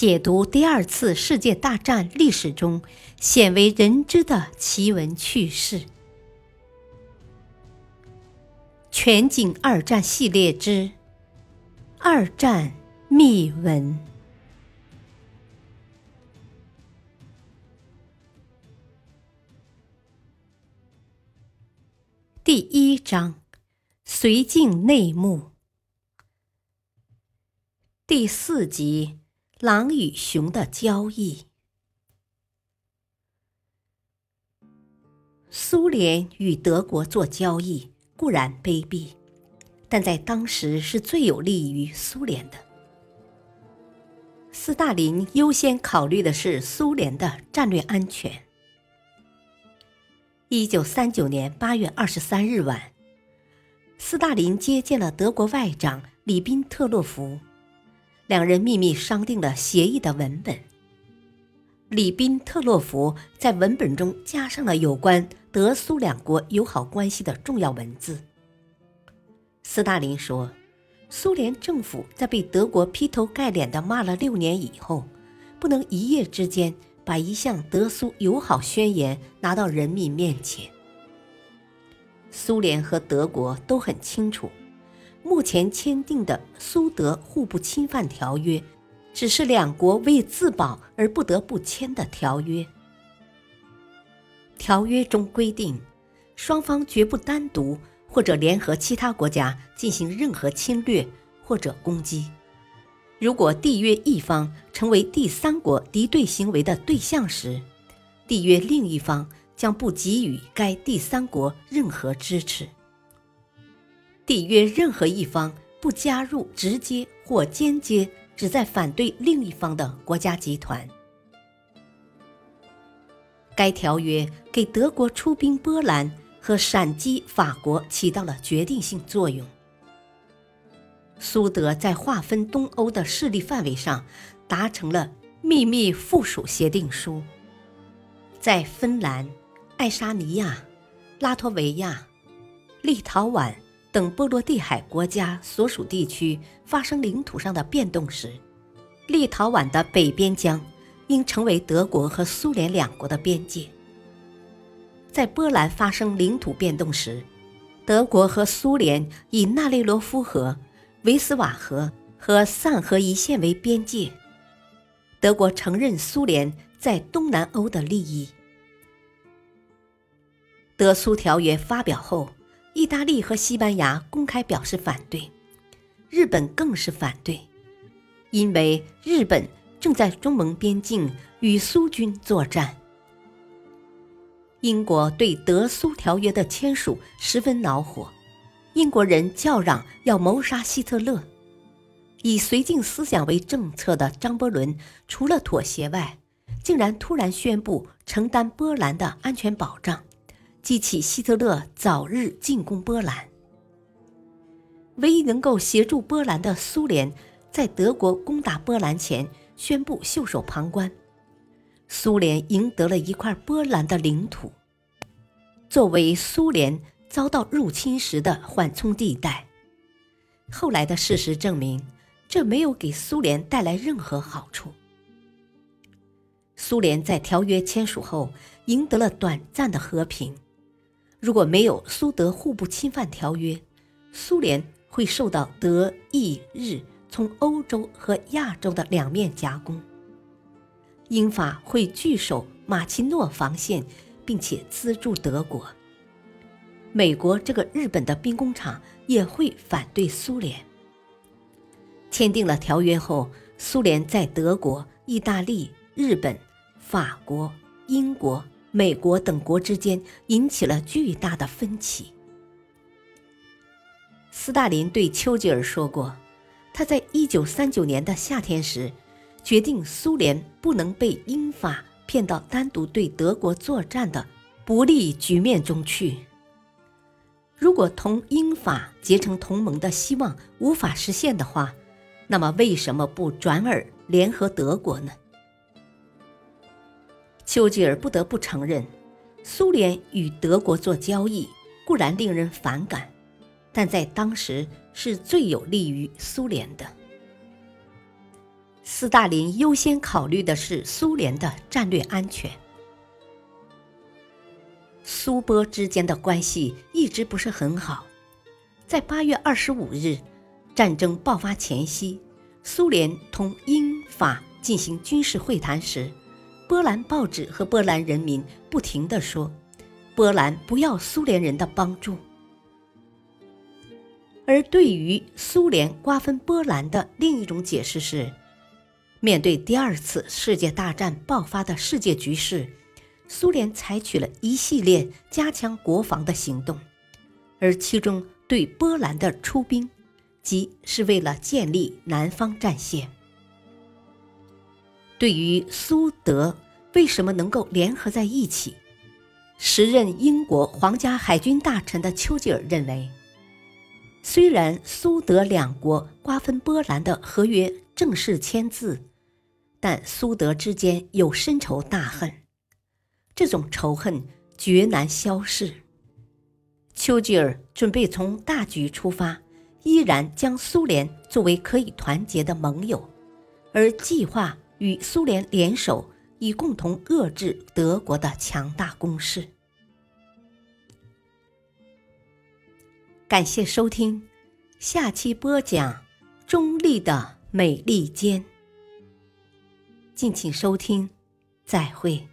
解读第二次世界大战历史中鲜为人知的奇闻趣事。全景二战系列之《二战秘闻》第一章：绥靖内幕。第四集。狼与熊的交易。苏联与德国做交易固然卑鄙，但在当时是最有利于苏联的。斯大林优先考虑的是苏联的战略安全。一九三九年八月二十三日晚，斯大林接见了德国外长里宾特洛甫。两人秘密商定了协议的文本。里宾特洛甫在文本中加上了有关德苏两国友好关系的重要文字。斯大林说：“苏联政府在被德国劈头盖脸的骂了六年以后，不能一夜之间把一项德苏友好宣言拿到人民面前。苏联和德国都很清楚。”目前签订的苏德互不侵犯条约，只是两国为自保而不得不签的条约。条约中规定，双方绝不单独或者联合其他国家进行任何侵略或者攻击。如果缔约一方成为第三国敌对行为的对象时，缔约另一方将不给予该第三国任何支持。缔约任何一方不加入直接或间接旨在反对另一方的国家集团。该条约给德国出兵波兰和闪击法国起到了决定性作用。苏德在划分东欧的势力范围上达成了秘密附属协定书，在芬兰、爱沙尼亚、拉脱维亚、立陶宛。等波罗的海国家所属地区发生领土上的变动时，立陶宛的北边疆应成为德国和苏联两国的边界。在波兰发生领土变动时，德国和苏联以纳雷罗夫河、维斯瓦河和散河一线为边界。德国承认苏联在东南欧的利益。德苏条约发表后。意大利和西班牙公开表示反对，日本更是反对，因为日本正在中蒙边境与苏军作战。英国对德苏条约的签署十分恼火，英国人叫嚷要谋杀希特勒。以绥靖思想为政策的张伯伦，除了妥协外，竟然突然宣布承担波兰的安全保障。激起希特勒早日进攻波兰。唯一能够协助波兰的苏联，在德国攻打波兰前宣布袖手旁观。苏联赢得了一块波兰的领土，作为苏联遭到入侵时的缓冲地带。后来的事实证明，这没有给苏联带来任何好处。苏联在条约签署后赢得了短暂的和平。如果没有苏德互不侵犯条约，苏联会受到德意日从欧洲和亚洲的两面夹攻。英法会据守马奇诺防线，并且资助德国。美国这个日本的兵工厂也会反对苏联。签订了条约后，苏联在德国、意大利、日本、法国、英国。美国等国之间引起了巨大的分歧。斯大林对丘吉尔说过，他在一九三九年的夏天时，决定苏联不能被英法骗到单独对德国作战的不利局面中去。如果同英法结成同盟的希望无法实现的话，那么为什么不转而联合德国呢？丘吉尔不得不承认，苏联与德国做交易固然令人反感，但在当时是最有利于苏联的。斯大林优先考虑的是苏联的战略安全。苏波之间的关系一直不是很好。在八月二十五日，战争爆发前夕，苏联同英法进行军事会谈时，波兰报纸和波兰人民不停地说：“波兰不要苏联人的帮助。”而对于苏联瓜分波兰的另一种解释是，面对第二次世界大战爆发的世界局势。苏联采取了一系列加强国防的行动，而其中对波兰的出兵，即是为了建立南方战线。对于苏德为什么能够联合在一起，时任英国皇家海军大臣的丘吉尔认为，虽然苏德两国瓜分波兰的合约正式签字，但苏德之间有深仇大恨。这种仇恨绝难消逝。丘吉尔准备从大局出发，依然将苏联作为可以团结的盟友，而计划与苏联联手，以共同遏制德国的强大攻势。感谢收听，下期播讲中立的美利坚。敬请收听，再会。